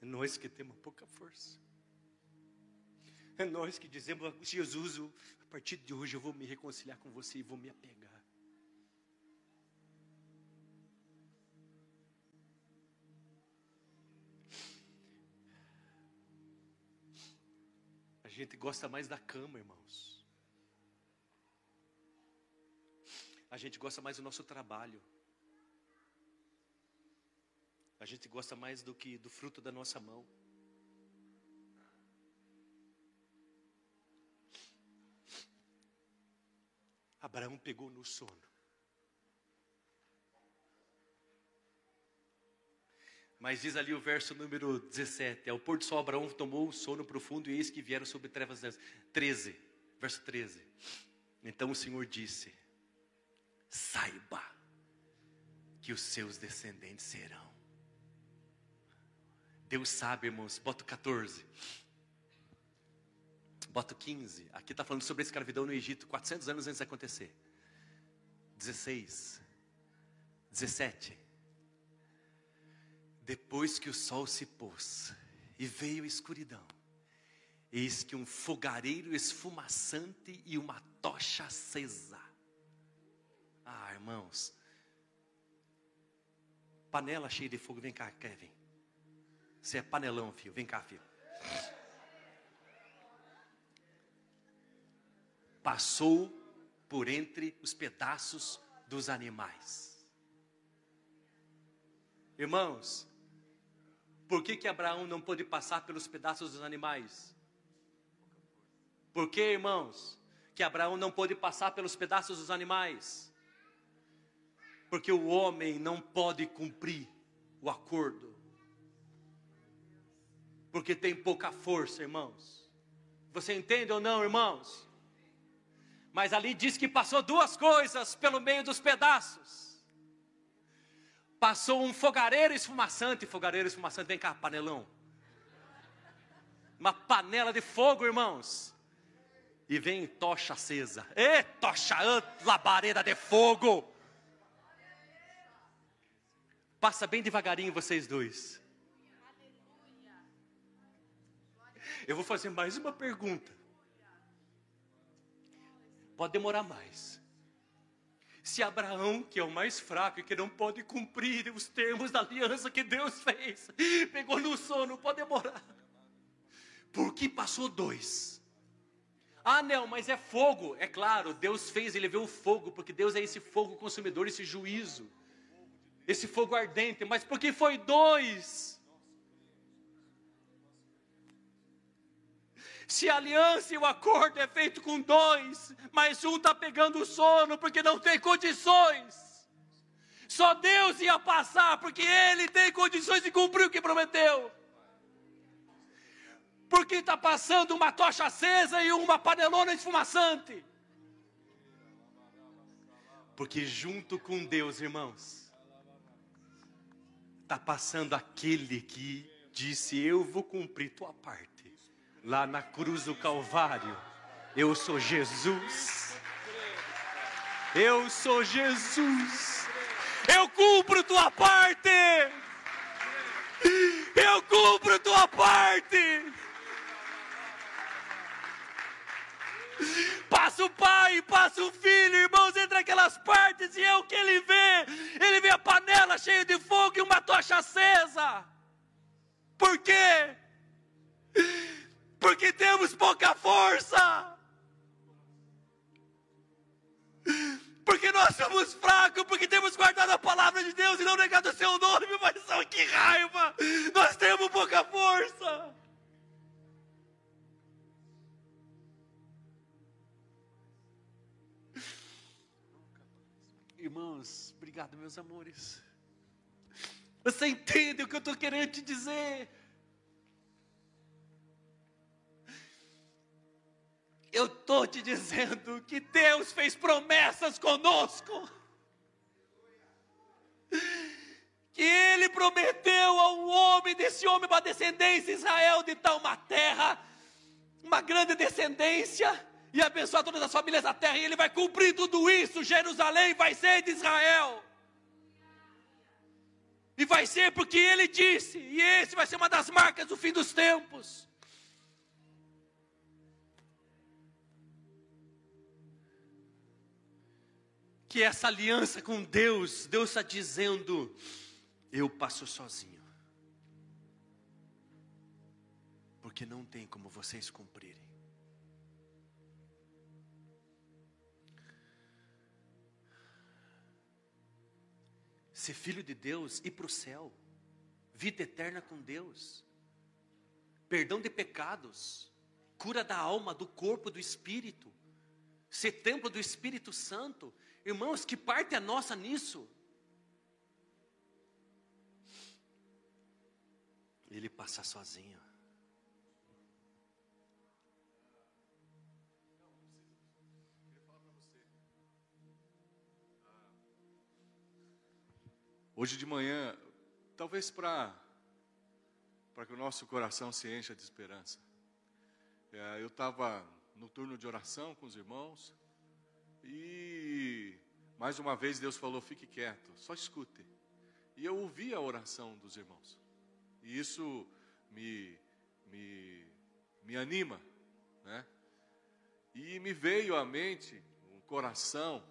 É nós que temos pouca força. É nós que dizemos, Jesus, a partir de hoje eu vou me reconciliar com você e vou me apegar. gente gosta mais da cama, irmãos. A gente gosta mais do nosso trabalho. A gente gosta mais do que do fruto da nossa mão. Abraão pegou no sono. Mas diz ali o verso número 17: Ao pôr do sol, Abraão tomou o sono profundo, e eis que vieram sobre trevas 13, verso 13. Então o Senhor disse: Saiba que os seus descendentes serão. Deus sabe, irmãos. Bota 14. Bota 15. Aqui está falando sobre a escravidão no Egito, 400 anos antes de acontecer. 16. 17. Depois que o sol se pôs e veio a escuridão, eis que um fogareiro esfumaçante e uma tocha acesa. Ah, irmãos, panela cheia de fogo, vem cá, Kevin. Você é panelão, filho, vem cá, filho. Passou por entre os pedaços dos animais. Irmãos, por que, que Abraão não pôde passar pelos pedaços dos animais? Por que, irmãos, que Abraão não pôde passar pelos pedaços dos animais? Porque o homem não pode cumprir o acordo. Porque tem pouca força, irmãos. Você entende ou não, irmãos? Mas ali diz que passou duas coisas pelo meio dos pedaços passou um fogareiro esfumaçante, fogareiro esfumaçante, vem cá, panelão. Uma panela de fogo, irmãos. E vem tocha acesa. E tocha, labareda de fogo. Passa bem devagarinho vocês dois. Eu vou fazer mais uma pergunta. Pode demorar mais. Se Abraão, que é o mais fraco e que não pode cumprir os termos da aliança que Deus fez, pegou no sono, pode demorar. Por que passou dois? Ah, não, mas é fogo. É claro, Deus fez, ele viu o fogo, porque Deus é esse fogo consumidor, esse juízo, esse fogo ardente. Mas por que foi dois? Se a aliança e o acordo é feito com dois, mas um está pegando sono porque não tem condições. Só Deus ia passar porque Ele tem condições de cumprir o que prometeu. Porque está passando uma tocha acesa e uma panelona esfumaçante. Porque junto com Deus, irmãos, está passando aquele que disse: Eu vou cumprir tua parte. Lá na cruz do Calvário, eu sou Jesus. Eu sou Jesus. Eu cumpro tua parte. Eu cumpro tua parte. Passa o pai, passa o filho, irmãos, entre aquelas partes e é o que ele vê. Ele vê a panela cheia de fogo e uma tocha acesa. Por quê? Porque temos pouca força. Porque nós somos fracos, porque temos guardado a palavra de Deus e não negado o seu nome, mas oh, que raiva! Nós temos pouca força. Irmãos, obrigado, meus amores. Você entende o que eu estou querendo te dizer? Eu estou te dizendo que Deus fez promessas conosco. Que Ele prometeu a um homem, desse homem, uma descendência, Israel, de tal uma terra, uma grande descendência, e abençoar todas as famílias da terra, e Ele vai cumprir tudo isso. Jerusalém vai ser de Israel. E vai ser porque Ele disse, e esse vai ser uma das marcas do fim dos tempos. Que essa aliança com Deus, Deus está dizendo: eu passo sozinho, porque não tem como vocês cumprirem. Ser filho de Deus, ir para o céu, vida eterna com Deus, perdão de pecados, cura da alma, do corpo, do espírito, ser templo do Espírito Santo, Irmãos, que parte é nossa nisso? Ele passa sozinho. Hoje de manhã, talvez para para que o nosso coração se encha de esperança. É, eu estava no turno de oração com os irmãos, e mais uma vez Deus falou: fique quieto, só escute. E eu ouvi a oração dos irmãos. E isso me, me, me anima, né? E me veio à mente, no coração,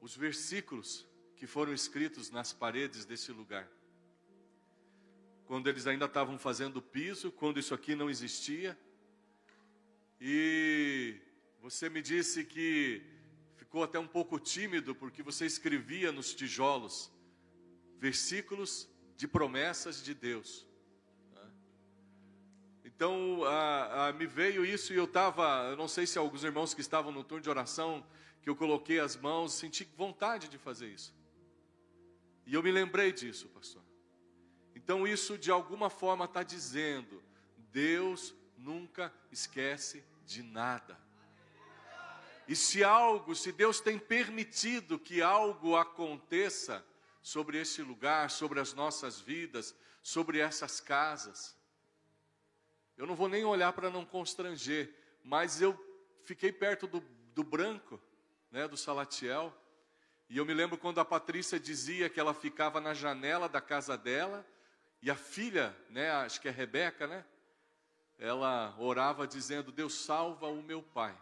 os versículos que foram escritos nas paredes desse lugar. Quando eles ainda estavam fazendo piso, quando isso aqui não existia. E você me disse que ficou até um pouco tímido porque você escrevia nos tijolos versículos de promessas de Deus. Então a, a, me veio isso e eu estava, eu não sei se alguns irmãos que estavam no turno de oração, que eu coloquei as mãos, senti vontade de fazer isso. E eu me lembrei disso, pastor. Então isso de alguma forma está dizendo, Deus nunca esquece de nada. E se algo, se Deus tem permitido que algo aconteça sobre esse lugar, sobre as nossas vidas, sobre essas casas, eu não vou nem olhar para não constranger, mas eu fiquei perto do, do branco, né, do Salatiel, e eu me lembro quando a Patrícia dizia que ela ficava na janela da casa dela, e a filha, né, acho que é Rebeca, né, ela orava dizendo: Deus salva o meu pai.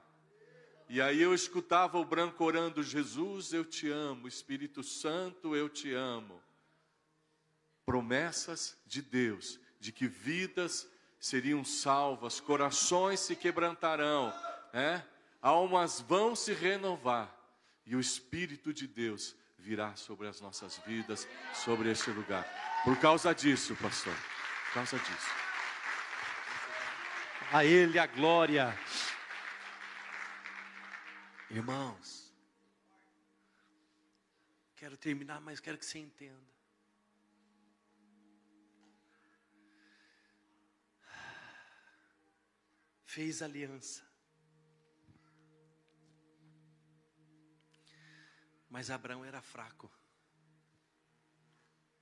E aí eu escutava o branco orando: Jesus, eu te amo, Espírito Santo, eu te amo. Promessas de Deus, de que vidas seriam salvas, corações se quebrantarão, né? almas vão se renovar, e o Espírito de Deus virá sobre as nossas vidas, sobre este lugar. Por causa disso, pastor, por causa disso. A Ele a glória. Irmãos, quero terminar, mas quero que você entenda. fez aliança. Mas Abraão era fraco.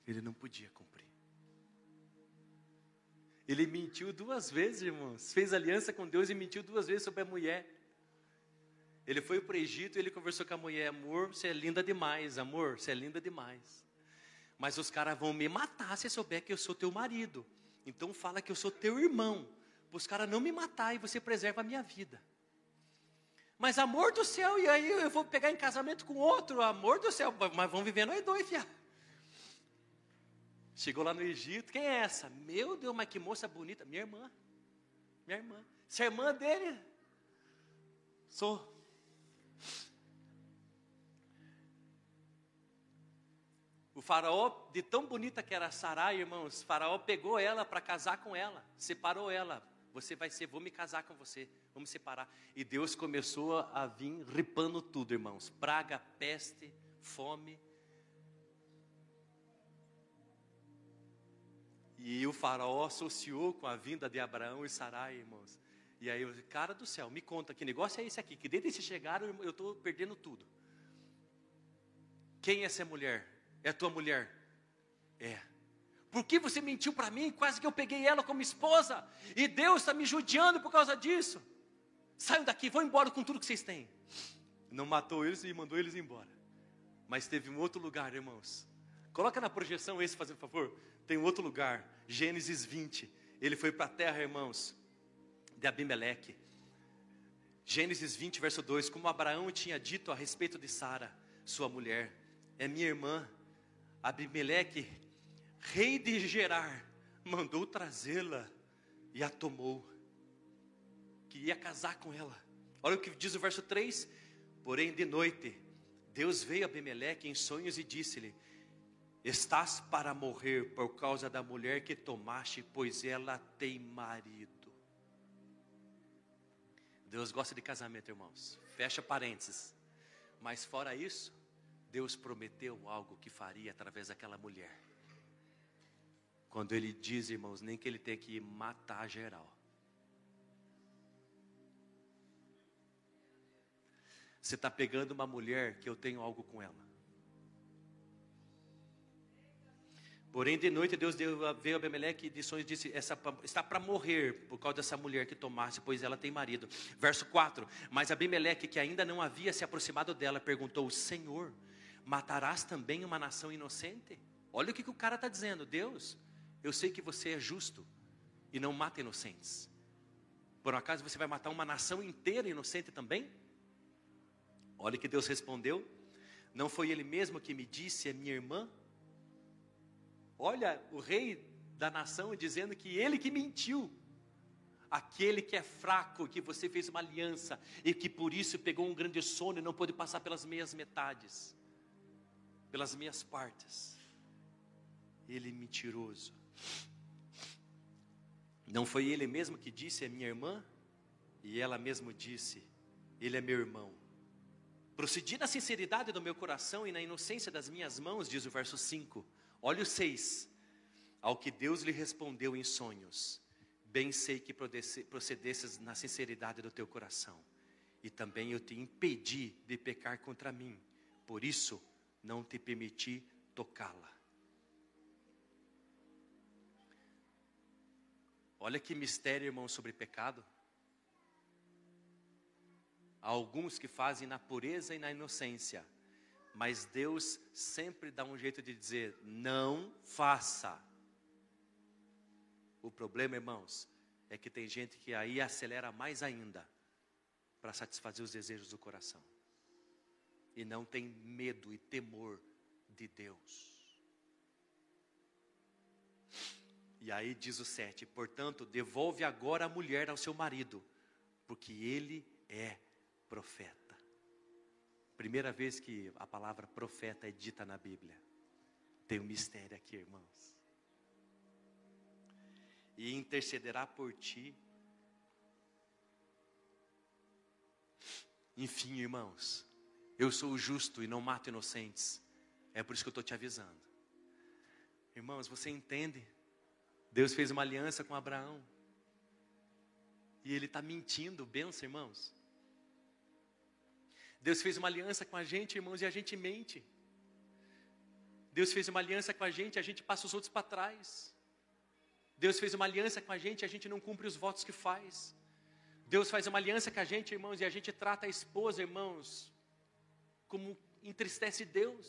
Ele não podia cumprir. Ele mentiu duas vezes, irmãos. Fez aliança com Deus e mentiu duas vezes sobre a mulher. Ele foi para o Egito e ele conversou com a mulher: Amor, você é linda demais, amor, você é linda demais. Mas os caras vão me matar se souber que eu sou teu marido. Então fala que eu sou teu irmão. Para os caras não me matar e você preserva a minha vida. Mas amor do céu, e aí eu vou pegar em casamento com outro, amor do céu, mas vamos viver nós dois, fiado. Chegou lá no Egito, quem é essa? Meu Deus, mas que moça bonita. Minha irmã. Minha irmã. Se é irmã dele, sou. O faraó, de tão bonita que era Sarai, irmãos, faraó pegou ela para casar com ela, separou ela. Você vai ser, vou me casar com você, vamos separar. E Deus começou a vir ripando tudo, irmãos. Praga, peste, fome. E o faraó associou com a vinda de Abraão e Sarai, irmãos. E aí eu disse, cara do céu, me conta, que negócio é esse aqui? Que desde que chegaram eu estou perdendo tudo. Quem é essa mulher? É tua mulher? É. Por que você mentiu para mim? Quase que eu peguei ela como esposa. E Deus está me judiando por causa disso. Saiam daqui, vão embora com tudo que vocês têm. Não matou eles e mandou eles embora. Mas teve um outro lugar, irmãos. Coloca na projeção esse, fazendo favor. Tem um outro lugar. Gênesis 20. Ele foi para a terra, irmãos, de Abimeleque. Gênesis 20, verso 2: Como Abraão tinha dito a respeito de Sara, sua mulher, é minha irmã. Abimeleque, rei de Gerar, mandou trazê-la e a tomou, que ia casar com ela. Olha o que diz o verso 3: Porém, de noite, Deus veio a Abimeleque em sonhos e disse-lhe: Estás para morrer por causa da mulher que tomaste, pois ela tem marido. Deus gosta de casamento, irmãos. Fecha parênteses. Mas fora isso, Deus prometeu algo que faria através daquela mulher. Quando ele diz, irmãos, nem que ele tenha que matar geral. Você está pegando uma mulher que eu tenho algo com ela. Porém, de noite, Deus veio a Abimeleque de sonhos e disse: Essa está para morrer por causa dessa mulher que tomasse, pois ela tem marido. Verso 4: Mas Abimeleque, que ainda não havia se aproximado dela, perguntou: Senhor, matarás também uma nação inocente? Olha o que, que o cara está dizendo: Deus, eu sei que você é justo e não mata inocentes. Por um acaso você vai matar uma nação inteira inocente também? Olha o que Deus respondeu: Não foi Ele mesmo que me disse, é minha irmã? Olha o rei da nação dizendo que ele que mentiu. Aquele que é fraco, que você fez uma aliança e que por isso pegou um grande sono e não pôde passar pelas meias metades, pelas meias partes. Ele é mentiroso. Não foi ele mesmo que disse, é minha irmã? E ela mesmo disse, ele é meu irmão. Procedi na sinceridade do meu coração e na inocência das minhas mãos, diz o verso 5. Olha o 6. Ao que Deus lhe respondeu em sonhos: Bem sei que procedesses na sinceridade do teu coração, e também eu te impedi de pecar contra mim, por isso não te permiti tocá-la. Olha que mistério, irmão, sobre pecado. Há alguns que fazem na pureza e na inocência, mas Deus sempre dá um jeito de dizer: não faça. O problema, irmãos, é que tem gente que aí acelera mais ainda para satisfazer os desejos do coração. E não tem medo e temor de Deus. E aí diz o 7: portanto, devolve agora a mulher ao seu marido, porque ele é profeta. Primeira vez que a palavra profeta é dita na Bíblia. Tem um mistério aqui, irmãos. E intercederá por ti. Enfim, irmãos, eu sou justo e não mato inocentes. É por isso que eu estou te avisando. Irmãos, você entende? Deus fez uma aliança com Abraão. E ele está mentindo, benção, irmãos. Deus fez uma aliança com a gente, irmãos, e a gente mente. Deus fez uma aliança com a gente, a gente passa os outros para trás. Deus fez uma aliança com a gente, a gente não cumpre os votos que faz. Deus faz uma aliança com a gente, irmãos, e a gente trata a esposa, irmãos, como entristece Deus.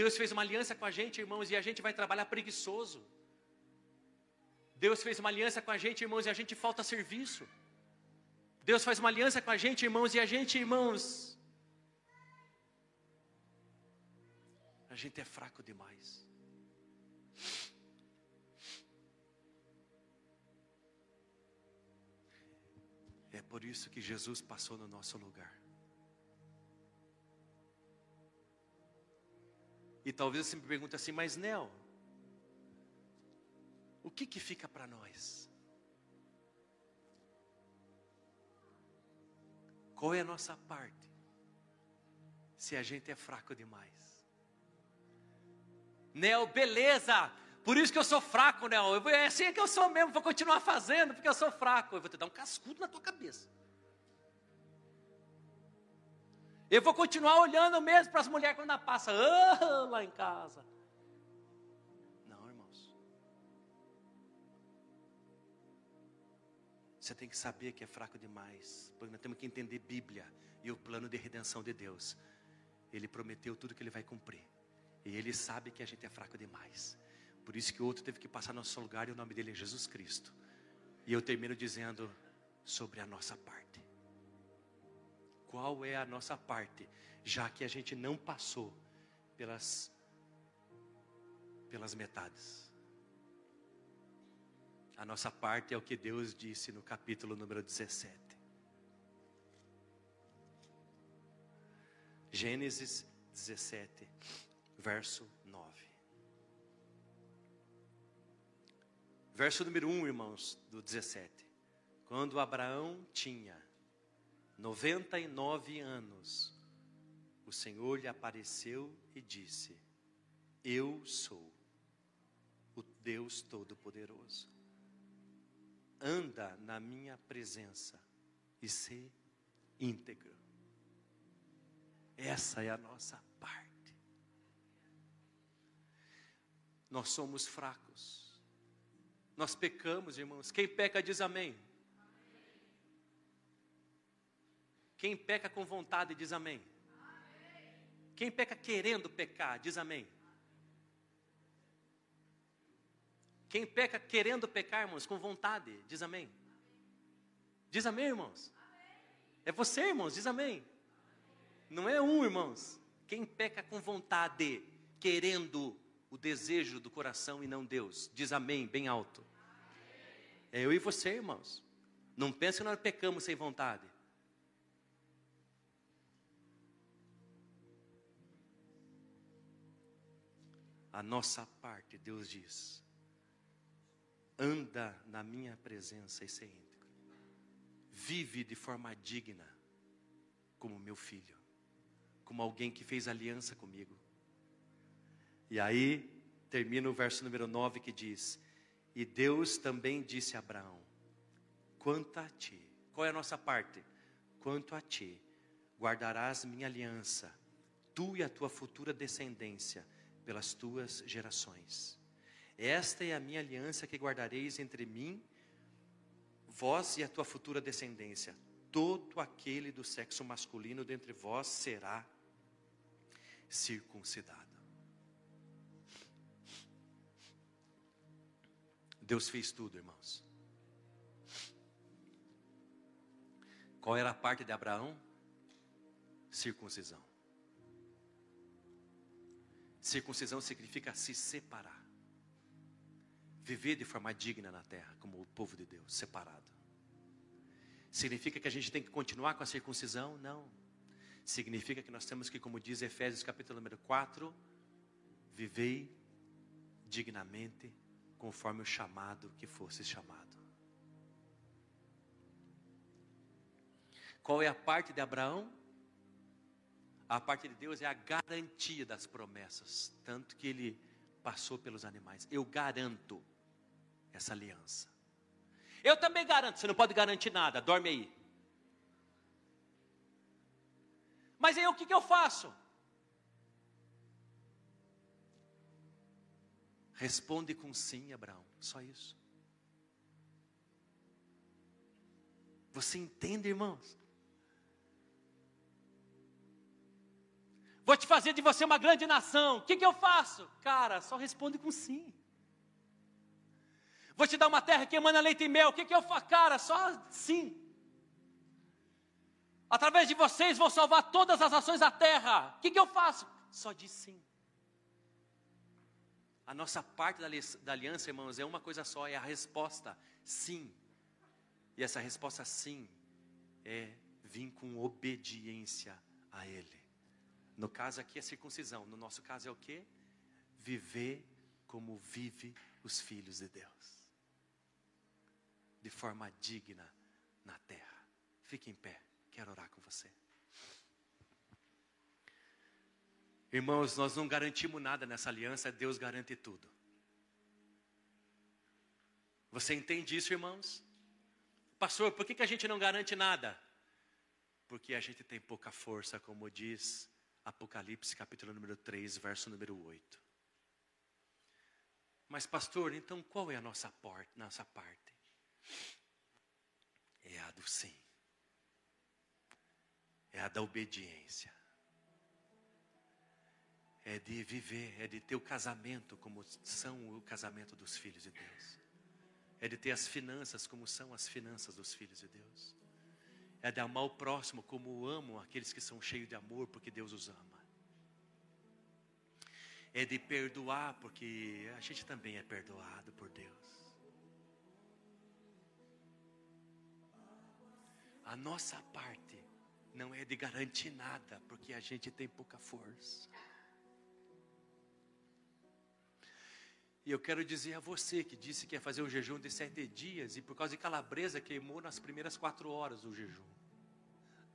Deus fez uma aliança com a gente, irmãos, e a gente vai trabalhar preguiçoso. Deus fez uma aliança com a gente, irmãos, e a gente falta serviço. Deus faz uma aliança com a gente, irmãos, e a gente, irmãos, a gente é fraco demais. É por isso que Jesus passou no nosso lugar. E talvez você me pergunte assim, mas Nel, o que que fica para nós? Qual é a nossa parte? Se a gente é fraco demais. Nel, beleza. Por isso que eu sou fraco, Nel. Eu, é assim que eu sou mesmo. Vou continuar fazendo porque eu sou fraco. Eu vou te dar um cascudo na tua cabeça. Eu vou continuar olhando mesmo para as mulheres quando passa oh, lá em casa. Você tem que saber que é fraco demais. Porque nós temos que entender Bíblia e o plano de redenção de Deus. Ele prometeu tudo que ele vai cumprir. E ele sabe que a gente é fraco demais. Por isso que o outro teve que passar no nosso lugar e o nome dele é Jesus Cristo. E eu termino dizendo sobre a nossa parte qual é a nossa parte, já que a gente não passou pelas pelas metades. A nossa parte é o que Deus disse no capítulo número 17. Gênesis 17, verso 9. Verso número 1, irmãos, do 17. Quando Abraão tinha 99 anos, o Senhor lhe apareceu e disse: Eu sou o Deus Todo-Poderoso. Anda na minha presença e ser íntegro. Essa é a nossa parte. Nós somos fracos. Nós pecamos, irmãos. Quem peca diz amém. Quem peca com vontade diz amém. Quem peca querendo pecar diz amém. Quem peca querendo pecar, irmãos, com vontade, diz amém. Diz amém, irmãos. É você, irmãos, diz amém. Não é um, irmãos. Quem peca com vontade, querendo o desejo do coração e não Deus, diz amém, bem alto. É eu e você, irmãos. Não pense que nós pecamos sem vontade. a nossa parte, Deus diz: anda na minha presença e ser íntegro, vive de forma digna, como meu filho, como alguém que fez aliança comigo. E aí termina o verso número 9 que diz: E Deus também disse a Abraão: Quanto a ti, qual é a nossa parte? Quanto a ti, guardarás minha aliança, tu e a tua futura descendência pelas tuas gerações. Esta é a minha aliança que guardareis entre mim, vós e a tua futura descendência. Todo aquele do sexo masculino dentre vós será circuncidado. Deus fez tudo, irmãos. Qual era a parte de Abraão? Circuncisão. Circuncisão significa se separar. Viver de forma digna na terra, como o povo de Deus, separado. Significa que a gente tem que continuar com a circuncisão? Não. Significa que nós temos que, como diz Efésios capítulo número 4, vivei dignamente conforme o chamado que fosse chamado. Qual é a parte de Abraão? A parte de Deus é a garantia das promessas, tanto que ele passou pelos animais. Eu garanto essa aliança. Eu também garanto, você não pode garantir nada, dorme aí. Mas aí o que, que eu faço? Responde com sim, Abraão, só isso. Você entende, irmãos? Vou te fazer de você uma grande nação. O que, que eu faço? Cara, só responde com sim. Vou te dar uma terra que emana leite e mel. O que, que eu faço? Cara, só sim. Através de vocês vou salvar todas as nações da terra. O que, que eu faço? Só diz sim. A nossa parte da aliança, irmãos, é uma coisa só, é a resposta sim. E essa resposta sim é vir com obediência a Ele. No caso aqui é circuncisão, no nosso caso é o que? Viver como vive os filhos de Deus. De forma digna na terra. Fique em pé, quero orar com você. Irmãos, nós não garantimos nada nessa aliança, Deus garante tudo. Você entende isso, irmãos? Pastor, por que, que a gente não garante nada? Porque a gente tem pouca força, como diz Apocalipse capítulo número 3, verso número 8. Mas, pastor, então qual é a nossa, porta, nossa parte? É a do sim. É a da obediência. É de viver, é de ter o casamento como são o casamento dos filhos de Deus. É de ter as finanças como são as finanças dos filhos de Deus é de amar o próximo como amam aqueles que são cheios de amor, porque Deus os ama. É de perdoar, porque a gente também é perdoado por Deus. A nossa parte não é de garantir nada, porque a gente tem pouca força. E eu quero dizer a você que disse que ia fazer um jejum de sete dias e por causa de calabresa queimou nas primeiras quatro horas o jejum.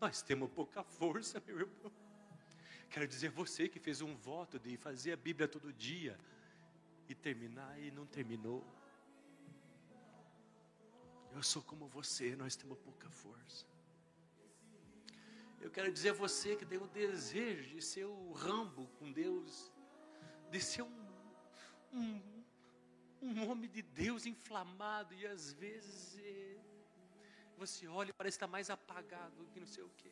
Nós temos pouca força, meu irmão. Quero dizer a você que fez um voto de fazer a Bíblia todo dia e terminar e não terminou. Eu sou como você, nós temos pouca força. Eu quero dizer a você que tem o desejo de ser o Rambo com Deus, de ser um, um um homem de Deus inflamado e às vezes é, você olha e parece estar mais apagado do que não sei o quê.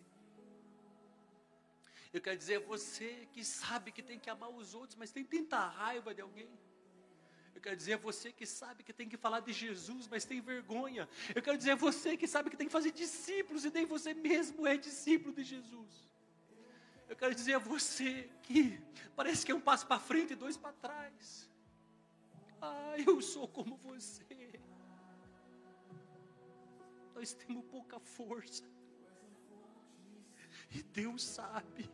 Eu quero dizer a você que sabe que tem que amar os outros, mas tem tanta raiva de alguém. Eu quero dizer a você que sabe que tem que falar de Jesus, mas tem vergonha. Eu quero dizer a você que sabe que tem que fazer discípulos e nem você mesmo é discípulo de Jesus. Eu quero dizer a você que parece que é um passo para frente e dois para trás. Ah, eu sou como você. Nós temos pouca força. E Deus sabe.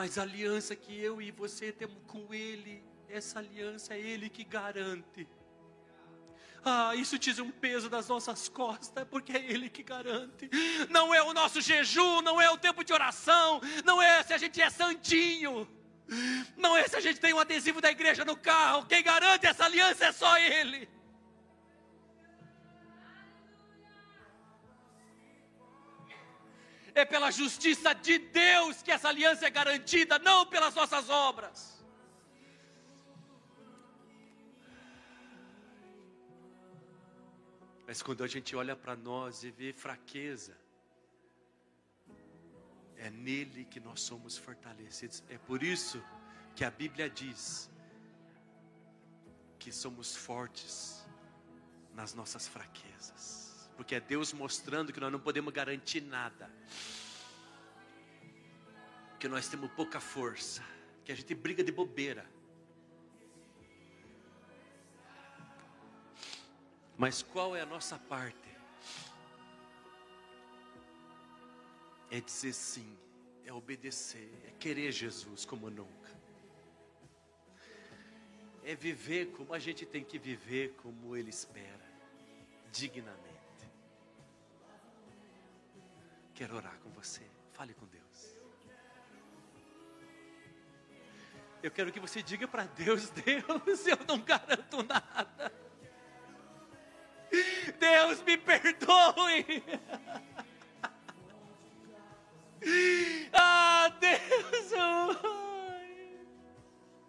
Mas a aliança que eu e você temos com Ele, essa aliança é Ele que garante. Ah, isso tira um peso das nossas costas, porque é Ele que garante. Não é o nosso jejum, não é o tempo de oração, não é se a gente é santinho. Não é se a gente tem um adesivo da igreja no carro. Quem garante essa aliança é só Ele. É pela justiça de Deus que essa aliança é garantida, não pelas nossas obras. Mas quando a gente olha para nós e vê fraqueza, é nele que nós somos fortalecidos. É por isso que a Bíblia diz que somos fortes nas nossas fraquezas. Porque é Deus mostrando que nós não podemos garantir nada. Que nós temos pouca força, que a gente briga de bobeira. Mas qual é a nossa parte? é dizer sim, é obedecer, é querer Jesus como nunca. É viver como a gente tem que viver, como Ele espera, dignamente. quero orar com você. Fale com Deus. Eu quero que você diga para Deus: Deus, eu não garanto nada. Deus, me perdoe. Ah, Deus. Oh.